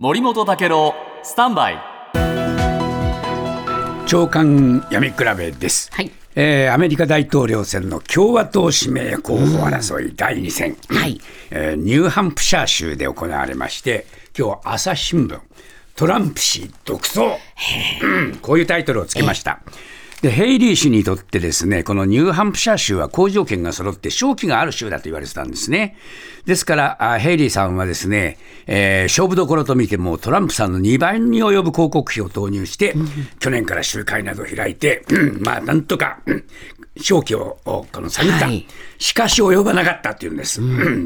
森本武郎スタンバイ。長官闇比べです、はい。えーアメリカ大統領選の共和党指名候補争い第2戦、はい。えーニューハンプシャー州で行われまして今日朝日新聞トランプ氏独走、うんこういうタイトルをつけました。でヘイリー氏にとってですね、このニューハンプシャー州は好条件が揃って勝機がある州だと言われてたんですね。ですから、あヘイリーさんはですね、えー勝負どころと見てもトランプさんの2倍に及ぶ広告費を投入して、去年から集会などを開いて、うんまあなんとか、うん勝機をおこの探った、はいしかし及ばなかったっていうんです。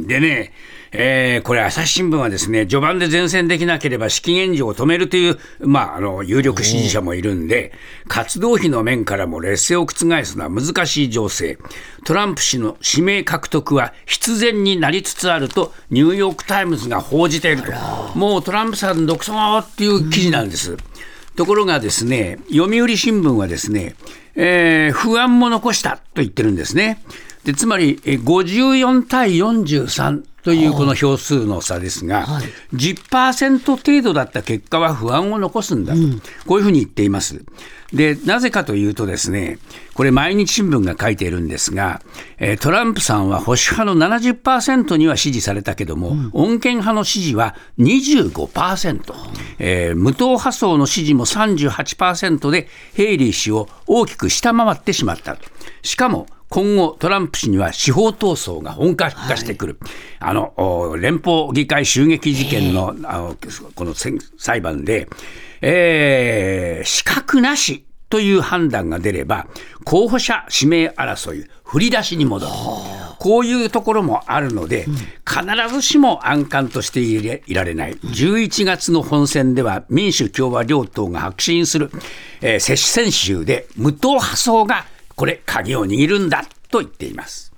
でね、えーこれ、朝日新聞はですね、序盤で前線できなければ資金援助を止めるという、まあ、あの、有力支持者もいるんで、活動費の面からも劣勢を覆すのは難しい情勢。トランプ氏の指名獲得は必然になりつつあると、ニューヨークタイムズが報じていると。もうトランプさん独走っていう記事なんです。ところがですね、読売新聞はですね、えー不安も残したと言ってるんですね。でつまりえ54対43というこの票数の差ですが、10%程度だった結果は不安を残すんだと、こういうふうに言っています。でなぜかというとですね、これ、毎日新聞が書いているんですが、えートランプさんは保守派の70%には支持されたけども、穏健派の支持は25%、えー無党派層の支持も38%で、ヘイリー氏を大きく下回ってしまったと。しかも今後、トランプ氏には司法闘争が本格化してくる、あの連邦議会襲撃事件のあのこの裁判で、えー、資格なしという判断が出れば、候補者指名争い、振り出しに戻る。こういうところもあるので、必ずしも安閑としていられない、11月の本選では民主・共和両党が白信する、えー接戦州で無党派層がこれ、鍵を握るんだと言っています。